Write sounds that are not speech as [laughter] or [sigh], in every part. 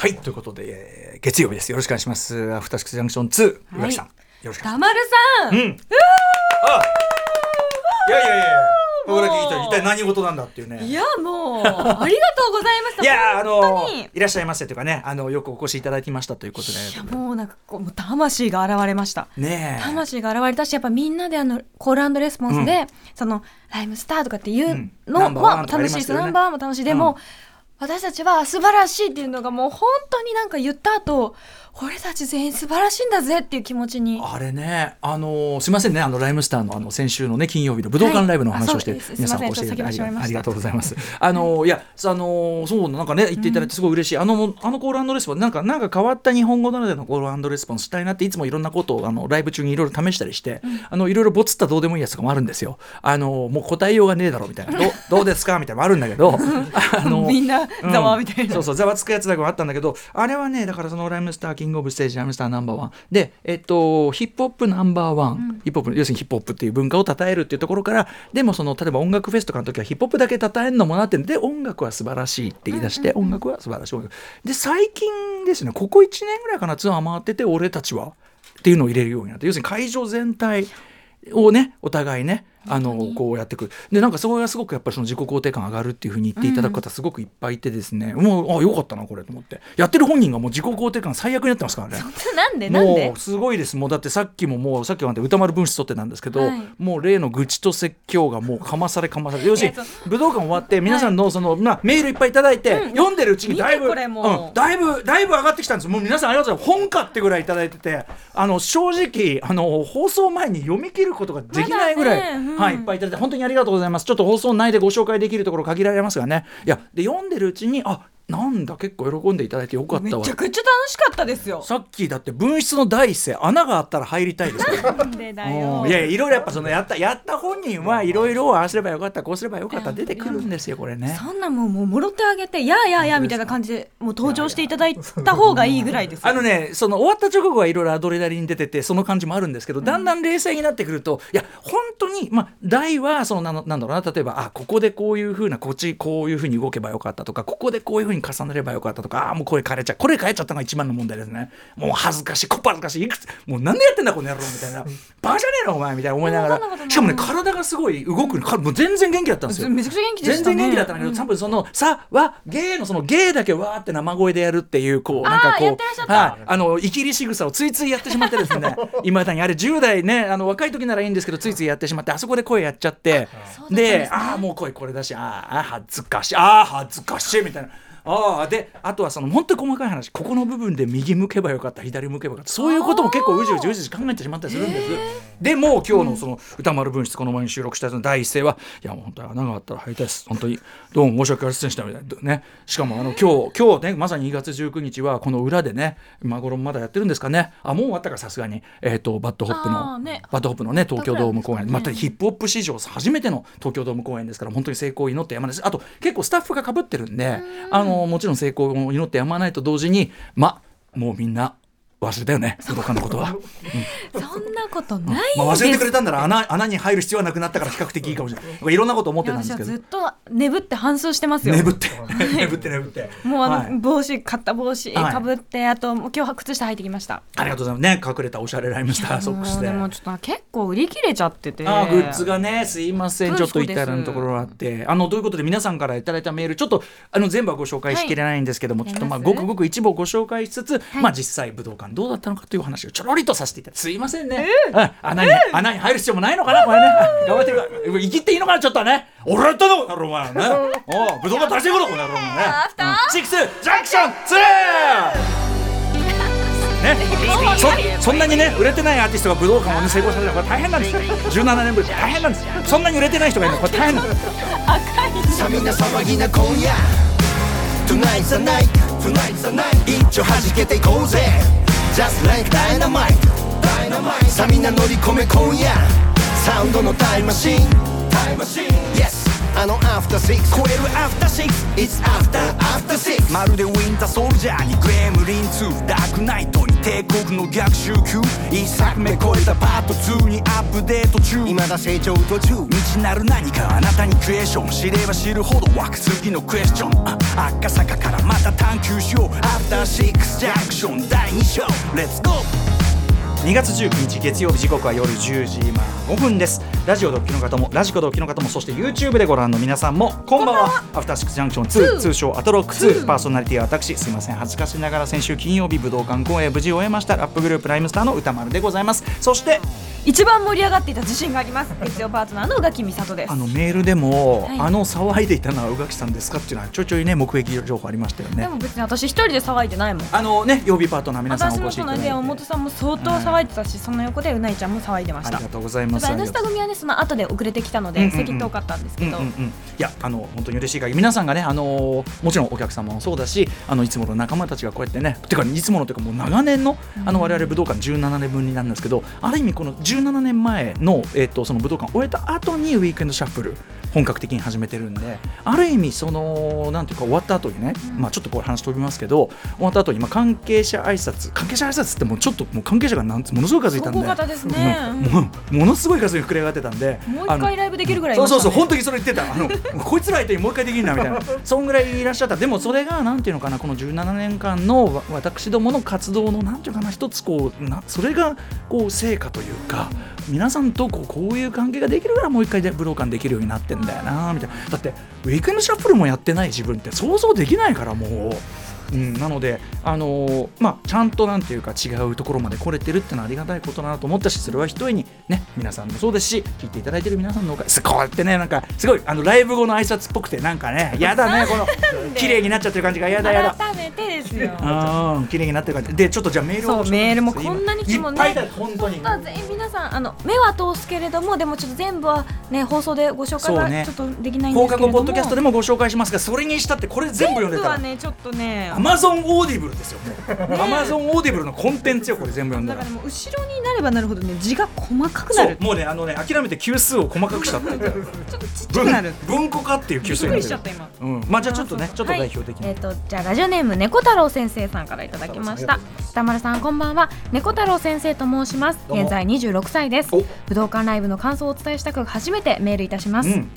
はいということで、えー月曜日です。よろしくお願いします。アフターシックスジャンクション2はい。宇垣さん、よろしくお願いしたまるさん、うん。あいやいやいや僕だけ一体一体何事なんだっていうね。いやもう。ありがとうございます。いやあのに。いらっしゃいませというかねあのよくお越しいただきましたということで。いやもうなんかこう魂が現れました。ねえ。魂が現れたしやっぱみんなであのコールレスポンスで、そのライムスターとかっていううん。のはとかあり楽しいナンバーワンも楽しい。でも、私たちは素晴らしいっていうのがもう本当になんか言った後俺たち全員素晴らしいんだぜっていう気持ちに。あれね、あのすみませんね、あのライムスターのあの先週のね金曜日の武道館ライブの話をして、はい皆さんすいませんお越しいただいてちょっと先走りました。ありがとうございます。あのい。や、あのそうなんかね言っていただいてすごい嬉しい。あのあのコールレスポンスなんかなんか変わった日本語ならでのコールレスポンスしたいなっていつもいろんなことをあのライブ中にいろいろ試したりして、あのいろいろボツったどうでもいいやつとかもあるんですよ。あのもう答えようがねえだろみたいな、どうどうですかみたいなのもあるんだけど、[laughs] あのみんなざわみたいな、そうそうざわつくやつだけもあったんだけどあれはねだからそのライムスターキングオブステージライムスターナンバーワン。でえっとヒップホップナンバーワン、ヒップホップ要するにヒップホップっていう文化を称えるっていうところからでもその例えば音楽フェスとかの時はヒップホップだけ称えるのもなってで音楽は素晴らしいって言い出して、音楽は素晴らしいで最近ですねここ1年ぐらいかなツアー回ってて俺たちはっていうのを入れるようになって要するに会場全体をねお互いねあのこうやってくる。でなんかそれがすごくやっぱりその自己肯定感上がるっていうふうに言っていただく方すごくいっぱいいてですね、もうあよかったなこれと思って。やってる本人がもう自己肯定感最悪になってますからね。[laughs] なんでなんで？もうすごいです。もうだってさっきももうさっきまで歌丸分室取ってなんですけど、はい。もう例の愚痴と説教がもうかまされかまされ要するに武道館終わって皆さんのその、まあ、メールいっぱいいただいて、うん。読んでるうちにだいぶううん。だいぶだいぶ上がってきたんですもう皆さんありがとうございます。本かってぐらいいただいててあの正直あの放送前に読み切ることができないぐらい、ねうんはい、いっぱいいただいて本当にありがとうございます。ちょっと放送内でご紹介できるところ限られますがね。いやで読んでるうちにあなんだ結構喜んでいただいてよかったわ。めちゃくちゃ楽しかったですよ。さっきだって分室の第一声穴があったら入りたいですからなんでだうよん。いやいやいろいろやっぱそのやったやった本人はいろいろああすればよかったこうすればよかった出てくるんですよこれね。そんなもうもうもろってあげてやあやあやあみたいな感じでもう登場していただいた方がいいぐらいです。よあのねその終わった直後はいろいろアドレナリン出ててその感じもあるんですけどだんだん冷静になってくるといや本当にまあ大はそのなのなんだろうな例えばあここでこういうふうなこっちこういうふうに動けばよかったとかここでこういうふうに重ねればよかったとかあもうこれ変えちゃう。これ変えちゃったのが一番の問題ですね。もう恥ずかしい。こっぱ恥ずかしい。いくつもうなんでやってんだこの野郎みたいな。バカじゃねえのお前みたいな思いながら。しかもね体がすごい動くかもう全然元気だったんですよ。めちゃくちゃ元気でしたね。全然元気だったんだけど、多分その「さ」は「ゲー」のその「ゲー」だけわーって生声でやるっていうこうなんかこう、た。はい、あの生きり仕草をついついやってしまってですね。[laughs] いまだにあれ10代ねあの若い時ならいいんですけどついついやってしまってあそこで声やっちゃって。でああもう声これだしあーあー恥ずかしいああ恥ずかしいみたいな。ああであとはその本当に細かい話ここの部分で右向けばよかった左向けばよかったそういうことも結構うじうじうじうじ考えてしまったりするんです。でもう今日のその宇多丸分室この前に収録したやつの第一声はいやもう本当に穴があったら入りたいです。本当にどうも申し訳ありませんでしたみたいな。ね。しかもあの今日今日ねまさに2月19日はこの裏でね今頃まだやってるんですかね。あもう終わったからさすがに。えっ、とバッドホップの、バッドホップのね東京ドーム公演、ね。またヒップホップ史上初めての東京ドーム公演ですから本当に成功を祈ってやまないですあと結構スタッフがかぶってるんであのもちろん成功を祈ってやまないと同時にまもうみんな忘れたよね武道館のことは。そんなことないまあ、忘れてくれたんなら穴穴に入る必要はなくなったから比較的いいかもしれない。僕いろんなこと思ってたんですけど。ずっと眠って反芻してますよ。眠って眠って眠って。[laughs] もうあの、はい。帽子買った帽子はい。かぶって、あと今日は靴下履いてきました。ありがとうございます。ね隠れたおしゃれライムスターソックスででもちょっと結構売り切れちゃってて。あーグッズがねすいません。うんちょっとそうです至らぬところがあって。あのということで皆さんからいただいたメールちょっとあの全部はご紹介しきれないんですけども、はい。ちょっとまあごくごく一部をご紹介しつつ、はい。まあ実際武道館どうだったのかという話をちょろりとさせていただいて。すいませんね、うん穴に、穴に入る必要もないのかなこれね。頑張ってるから生きっていいのかなちょっとね。俺やったのお前ね。おう武道館足していくのこの野ね。シックスジャンクション 2! [laughs] ね、そそんなにね売れてないアーティストが武道館を、ね、成功させるのはこれ大変なんですよ17年ぶり大変なんですそんなに売れてない人がいるのこれ大変なんですさあみんな騒ぎな今夜 Tonight's the night Tonight's the night 一丁弾けていこうぜ Just like Dynamite さあみんな乗り込め今夜。サウンドのタイムマシン。タイムマシン。Yes あのアフターシックス。超えるアフターシックス。It's after after six まるでウィンターソルジャーにグレムリン2ダークナイトに帝国の逆襲級。一作目超えたパート2にアップデート中。未だ成長途中。未知なる何かあなたにクエスチョン知れば知るほど湧く次のクエスチョン。あ赤坂からまた探求しよう。アフターシックスジャンクション第2章。レッツゴー2月19日月曜日時刻は夜10時今5分です。ラジオドッキの方もラジコドッキの方もそして YouTube でご覧の皆さんもこんばんは。アフターシックスジャンクション2通称アトロック2パーソナリティは私すいません。恥ずかしながら先週金曜日武道館公演無事終えました。ラップグループライムスターの歌丸でございます。そして一番盛り上がっていた自信があります月曜パートナーの宇垣美里ですあのメールでも、はい。あの騒いでいたのは宇垣さんですかっていうのはちょいちょいね目撃情報ありましたよね。でも別に私一人で騒いでないもん。あのね曜日パートナー皆さんお私越しいただいて。もそうなんで山本さんも相当騒いでたし、その横でうないちゃんも騒いでました。ありがとうございます。ただ N スタ組はねその後で遅れてきたので、席遠かったんですけど、うんうんうん、いやあの本当に嬉しい限り皆さんがねあのーもちろんお客様もそうだしあのいつもの仲間たちがこうやってねてかいつものというかもう長年のあの我々武道館17年分になるんですけどある意味この17年前の,、えっとその武道館を終えた後にウィークエンドシャッフル本格的に始めてるんである意味そのなんていうか終わった後にね、まあちょっとこれ話飛びますけど終わった後にまあ関係者挨拶関係者挨拶ってもうちょっともう関係者がなんつものすごい数いたんでね。ものすごい数に膨れ上がってたんでもう一回ライブできるぐらいいそうそうそう本当にそれ言ってた。あのこいつら相手にもう一回できるなみたいな。[laughs] そんぐらいいらっしゃった。でもそれがなんていうのかなこの17年間のわ私どもの活動のなんていうかな一つこうなそれがこう成果というか皆さんとこうこういう関係ができるからもう一回で武道館できるようになってんだよなみたいなだってウィークエンドシャッフルもやってない自分って想像できないからもう。うん、なので、あのーまあ、ちゃんとなんていうか違うところまで来れてるってのはありがたいことだなと思ったしそれはひとえにね皆さんもそうですし聞いていただいてる皆さんのおかげすこうやってねなんかすごいあのライブ後の挨拶っぽくてなんかね [laughs] やだねこの綺麗になっちゃってる感じがやだやだ。改めてですよ。うん綺麗になってる感じ。でちょっとじゃあメールをそうメールもこんなに来てもねいっぱいだ本当に。皆さんあの目は通すけれどもでもちょっと全部はね放送でご紹介そうね。はちょっとできないんで放課すけれども。後ポッドキャストでもご紹介しますがそれにしたってこれ全部読んで全部はねちょっとねアマゾンオーディブルですよ。アマゾンオーディブルのコンテンツよこれ全部読んだだかららもう後ろになればなるほどね字が細かくなる。そうもうねあのね諦めて級数を細かくしたってちょっとちっちゃくなる。文文庫化っていう級数になっる。うん、まあじゃあちょっとねちょっと代表的に、はい、えっ、とじゃあラジオネーム猫太郎先生さんからいただきました。歌丸さんこんばんは。猫太郎先生と申します。現在26歳です。お。武道館ライブの感想をお伝えしたく初めてメールいたします、うん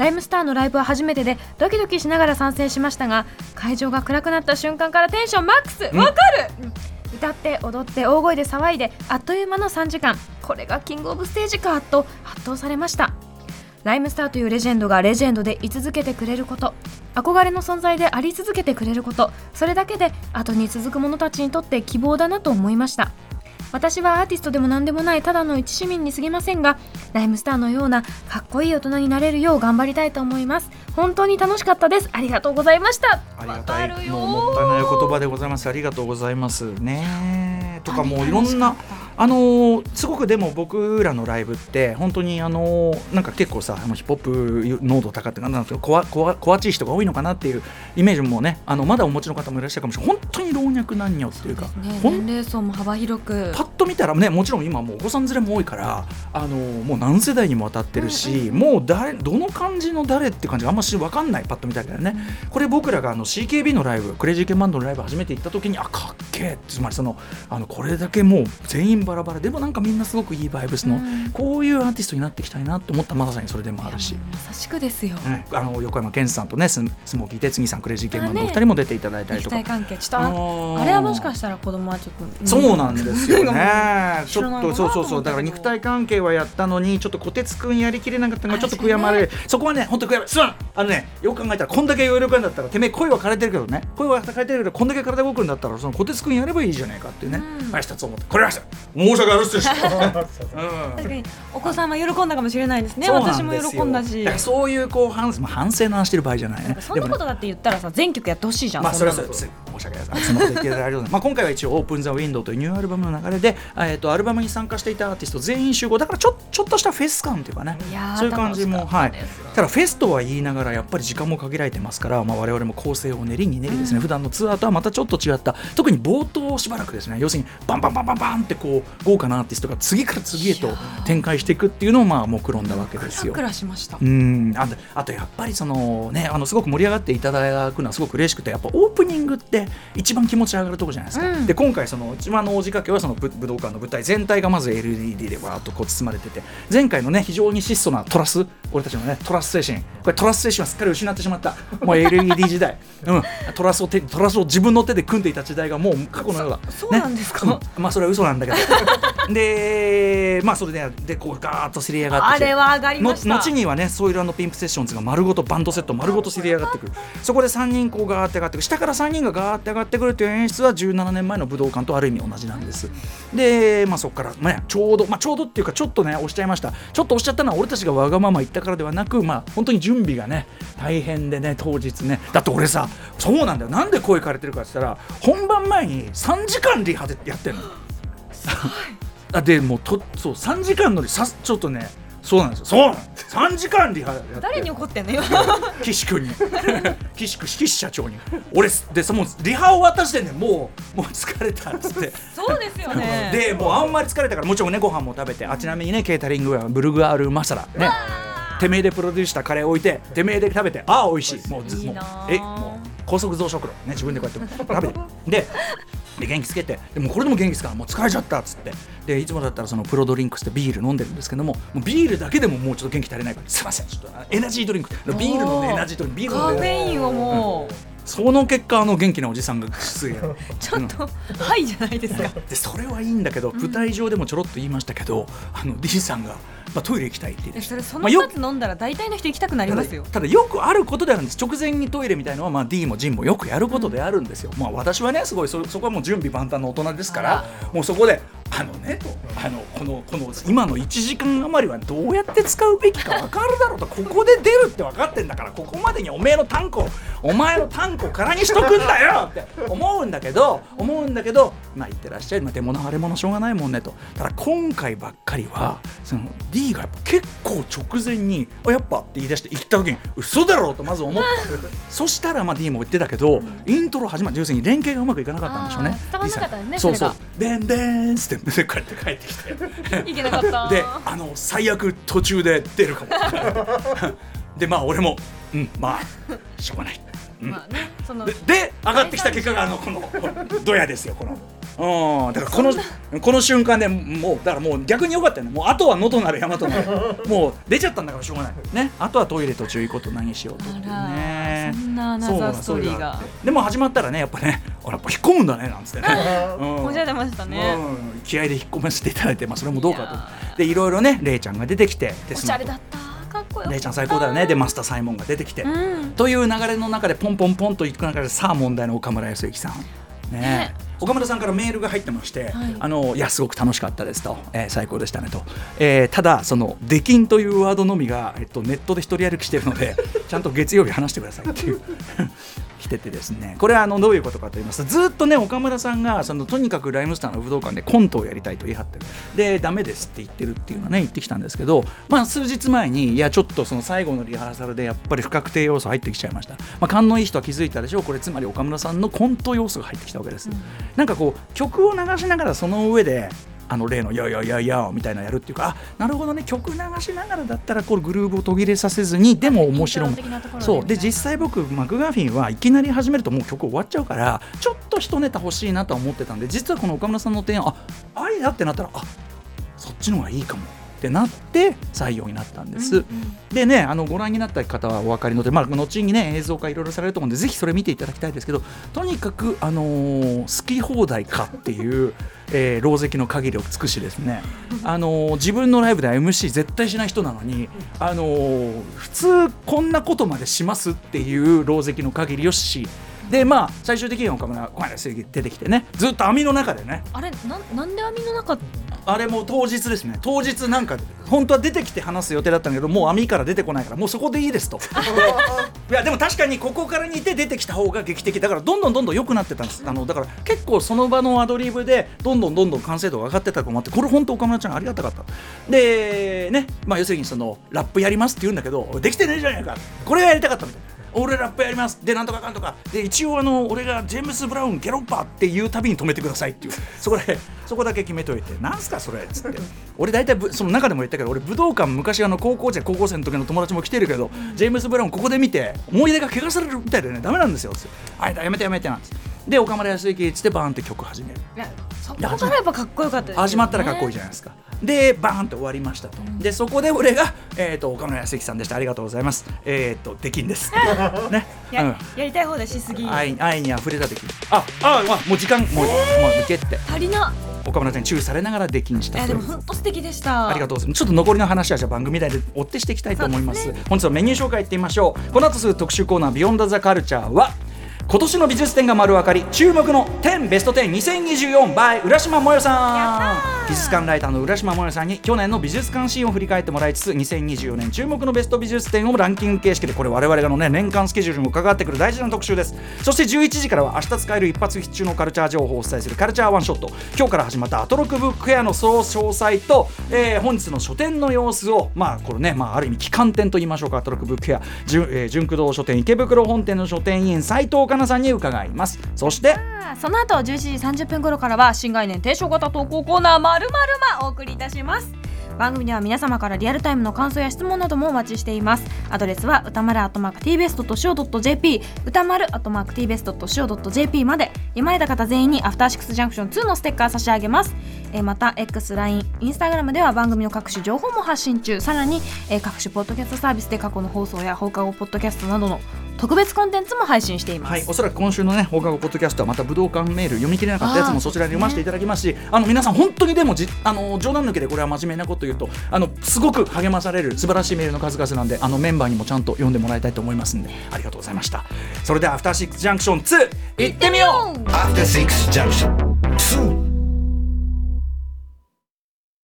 ライムスターのライブは初めてでドキドキしながら参戦しましたが会場が暗くなった瞬間からテンションマックスわ、うん。かる、うん歌って踊って大声で騒いであっという間の3時間。これがキングオブステージかと圧倒されました。ライムスターというレジェンドがレジェンドで居続けてくれること。憧れの存在であり続けてくれること。それだけで後に続く者たちにとって希望だなと思いました私はアーティストでも何でもないただの一市民に過ぎませんがライムスターのようなかっこいい大人になれるよう頑張りたいと思います。本当に楽しかったです。ありがとうございました。ありがたいもうもったいない言葉でございます。ありがとうございます。ねとかもういろんなあのーすごくでも僕らのライブって本当にあのーなんか結構さヒップホップ濃度高くてなんですけどこわこわこわちい人が多いのかなっていうイメージもねあのまだお持ちの方もいらっしゃるかもしれない。本当に老若男女っていうか。ね。年齢層も幅広く。パッと見たらねもちろん今もうお子さん連れも多いからあのもう何世代にもわたってるし、もう誰どの感じの誰って感じがあんまし分かんないパッと見たけどね、これ僕らがあの CKB のライブクレイジーケンバンドのライブ初めて行った時にあかっけえつまりそのあのこれだけもう全員バラバラでもなんかみんなすごくいいバイブスの、うん。こういうアーティストになっていきたいなと思ったまさにそれでもあるし。まさしくですよ。ねあの横山健さんとねススモーキー哲さんクレイジーケンバンドのお二人も出ていただいたりとか。肉体関係。ちょっとあれはもしかしたら子供はちょっと、そうなんですよね。[laughs] ちょっとそうそうそう。だから肉体関係はやったのにちょっと小鉄くんやりきれなかったのがちょっと悔やまれる。そこはね本当悔やまれる。すまんあのねよく考えたらこんだけ余力あるんだったらてめえ声は枯れてるけどね。声は枯れてるけどこんだけ体動くんだったらその小鉄くんやればいいじゃないかっていうね。うん。はい一つ思ってこれは申し訳ありませんでした。[laughs] うん。確かにお子さんは喜んだかもしれないですね。私も喜んだし。そういうこう反まあ反省の話してる場合じゃないね。そんなことだって言ったらさ全曲やってほしいじゃんまあそれはそうです申し訳ないですそん。なこと言っていただ [laughs] まあ今回は一応「オープン・ザ・ウィンドウ」というニューアルバムの流れで、えー、とアルバムに参加していたアーティスト全員集合。だからちょちょっとしたフェス感というかね。そういう感じもはいっただフェスとは言いながらからやっぱり時間も限られてますから、まあ、我々も構成を練りに練りですね、普段のツアーとはまたちょっと違った特に冒頭しばらくですね要するにバンバンバンバンバンってこう豪華なアーティストが次から次へと展開していくっていうのをまあ目論んだわけですよ。しました。うん。あとあとやっぱりそのねあのすごく盛り上がっていただくのはすごく嬉しくてやっぱオープニングって一番気持ち上がるところじゃないですか、うん。で今回その一番の大仕掛けはその武武道館の舞台全体がまず LED でわーっとこう包まれてて前回のね非常に質素なトラス俺たちのねトラス精神。これトラス精神はす。っかり失ってしまった。もう LED 時代、うん、トラスを手トラスを自分の手で組んでいた時代がもう過去のようだそうなんですか？ね。うん。まあそれは嘘なんだけど。[laughs] でまあそれででこうガーッとせり上がってあれは上がりました。の後にはねソイルピンプセッションズが丸ごとバンドセット丸ごとせり上がってく。るそこで3人こうガーって上がってく。る下から3人がガーって上がってくるという演出は17年前の武道館とある意味同じなんです。でまあそこから、ね、ちょうどまあちょうどっていうかちょっとね押しちゃいました。ちょっと押しちゃったのは俺たちがわがまま言ったからではなくまあ本当に準備がね大変でね当日ね。だって俺さそうなんだよ。なんで声かれてるかって言ったら本番前に3時間リハでやってんの。あでもうとそう3時間のりさちょっとねそうなんですよ。そうなんです。3時間リハやって。誰に怒ってんの？よ岸君に。[laughs] 岸君岸社長に。俺でさもうリハ終わった時点でもうもう疲れたっつって。そうですよね。でもうあんまり疲れたからもちろんねご飯も食べて。あちなみにねケータリングはブルグアールマサラ。ねてめえでプロデュースしたカレー置いててめえで食べてああ美味しい。もうずもうえもう高速増殖炉。ね自分でこうやって食べて。でで元気つけて。でもこれでも元気つか？もう疲れちゃったっつって。でいつもだったらそのプロドリンクスってビール飲んでるんですけどももうビールだけでももうちょっと元気足りないから。すいません。ちょっとあエナジードリンク。ビールのねエナジードリンクビールカフのねェインをもう。その結果あの元気なおじさんが出演ちょっとはいじゃないですか。でそれはいいんだけど舞台上でもちょろっと言いましたけど、あの D さんが、まあ、トイレ行きたいって言っそれそのまあよ2つ飲んだら大体の人行きたくなりますよ。ただよくあることであるんです。直前にトイレみたいのは、まあ、D も J もよくやることであるんですよ、まあ私はねすごいそそこはもう準備万端の大人ですから。もうそこであのねとあのこのこの今の1時間余りはどうやって使うべきか分かるだろうとここで出るって分かってんだからここまでにおめえのタンコお前のタンコ空にしとくんだよって思うんだけど思うんだけどまあ言ってらっしゃい、まあ、手物腫れ物しょうがないもんねと。ただ今回ばっかりはその D がやっぱ結構直前に「あやっぱ」って言い出して言った時に嘘だろうとまず思った。[laughs] そしたらまあ D も言ってたけど、イントロ始まって要するに連携がうまくいかなかったんでしょうね。そうそうそでんでんっつってこうやって帰ってきて。いけなかった。であの最悪途中で出るかも。でまあ俺もうんまあしょうがない、うん。まあねそのでで上がってきた結果があのこの [laughs] ドヤですよこの。うん、だからこのこの瞬間でもうだからもう逆に良かったよね。もうあとは野となる山となる [laughs] もう出ちゃったんだからしょうがない。ね。あとはトイレ途中行くこと何しようとってね。らそんなアナザーストーリーが。でも始まったらねやっぱねあやっぱ引っ込むんだねなんつってね、うん。もじゃ出ましたね。うん、気合で引っ込ませていただいて、まあ、それもどうかと。でいろいろねレイちゃんが出てきてでおしゃれだった。かっこちゃん最高だよね。でマスターサイモンが出てきて、うん。という流れの中でポンポンポンといく中でさあ問題の岡村康之さん。ね。ね岡村さんからメールが入ってまして、はい。あのいやすごく楽しかったですと、えー最高でしたねと、えーただその「出禁」というワードのみが、えっと、ネットで一人歩きしてるので [laughs] ちゃんと月曜日話してくださいっていう [laughs] 来ててですね。これはあのどういうことかと言います。とずっとね岡村さんがそのとにかくライムスターの武道館でコントをやりたいと言い張ってる。でダメですって言ってるっていうのはね言ってきたんですけど、まあ、数日前にいやちょっとその最後のリハーサルでやっぱり不確定要素入ってきちゃいました、まあ、勘のいい人は気づいたでしょう。これつまり岡村さんのコント要素が入ってきたわけです、なんかこう曲を流しながらその上であの例の「やややや」みたいなのやるっていうかあなるほどね。曲流しながらだったらこれグルーブを途切れさせずにでも面白い。そう。で実際僕マクガフィンはいきなり始めるともう曲終わっちゃうからちょっと一ネタ欲しいなとは思ってたんで実はこの岡村さんの提案あありだってなったらあそっちの方がいいかもってなって採用になったんです、でねあのご覧になった方はお分かりので、まあ、後にね映像化いろいろされると思うんでぜひそれ見ていただきたいですけどとにかく、あのー好き放題かっていう、[laughs] えー、狼藉の限りを尽くしですね、あのー自分のライブでは MC 絶対しない人なのに、あのー普通こんなことまでしますっていう狼藉の限りをし。でまあ最終的には岡村小林正義出てきてねずっと網の中でね。あれなんなんで網の中あれも当日ですね。当日なんか本当は出てきて話す予定だったんだけどもう網から出てこないからもうそこでいいですと。[laughs] いやでも確かにここから似て出てきた方が劇的だからどんどんどんどん良くなってたんです。あのだから結構その場のアドリブでどんどんどんどん完成度が上がってたと思ってこれ本当岡村ちゃんありがたかった。でねまあ要するにそのラップやりますって言うんだけどできてねえじゃないか。これがやりたかったみたいな俺ラップやります。でなんとかかんとか。で一応あの俺がジェームス・ブラウンゲロッパーっていうたびに止めてくださいっていう。そこでそこだけ決めといて。なんすかそれっつって。俺大体ぶその中でも言ったけど俺武道館昔あの高校生高校生の時の友達も来てるけどジェームス・ブラウンここで見て思い出が怪我されるみたいでね。ダメなんですよ。つって。あやめてやめてなんつってで岡村康之っつってバーンって曲始める。そこからやっぱかっこよかったね。始まったらかっこいいじゃないですか。でバーンと終わりましたと、でそこで俺が、えー、と岡村康之さんでした。ありがとうございます。えっ、とできんです [laughs] ね、や,、うん。やりたい放題しすぎ愛愛に溢れたできんああまあもう時間もう,、もう抜けって。足りな。岡村さんに注意されながらできんした。いやでも本当素敵でした。ありがとうございます。ちょっと残りの話はじゃあ番組内で追ってしていきたいと思います。そうで本日はメニュー紹介いってみましょう。この後すぐ特集コーナービヨンドザカルチャーは。今年の美術展が丸分かり注目の10ベスト102024 by 浦島もよさん。美術館ライターの浦島もよさんに去年の美術館シーンを振り返ってもらいつつ2024年注目のベスト美術展をランキング形式でこれ我々がのね年間スケジュールにも関わってくる大事な特集です。そして11時からは明日使える一発必中のカルチャー情報をお伝えするカルチャーワンショット。今日から始まったアトロクブックフェアの総詳細と、えー本日の書店の様子をまあこれね、まあ、ある意味旗艦店と言いましょうかアトロクブックフェア。純,、えー純駆動書店池袋本店の書店員斉藤かなさんに伺います。そしてその後11時30分頃からは新概念提唱型投稿コーナーまるまるまお送りいたします。番組では皆様からリアルタイムの感想や質問などもお待ちしています。アドレスは歌丸アットマーク tbest.co.jp 歌丸アットマーク tbest.co.jp まで読まれた方全員にアフターシックスジャンクション2のステッカー差し上げます。えまた X、LINE、Instagram では番組の各種情報も発信中。さらに、え各種ポッドキャストサービスで過去の放送や放課後ポッドキャストなどの特別コンテンツも配信しています、はい、おそらく今週のね放課後ポッドキャストはまた武道館メール読み切れなかったやつもそちらに読ませていただきますしあの皆さん本当にでもじあの冗談抜けでこれは真面目なこと言うとあのすごく励まされる素晴らしいメールの数々なんであのメンバーにもちゃんと読んでもらいたいと思いますんでありがとうございました。それではアフターシックスジャンクション2行ってみよう。After Six Junction 2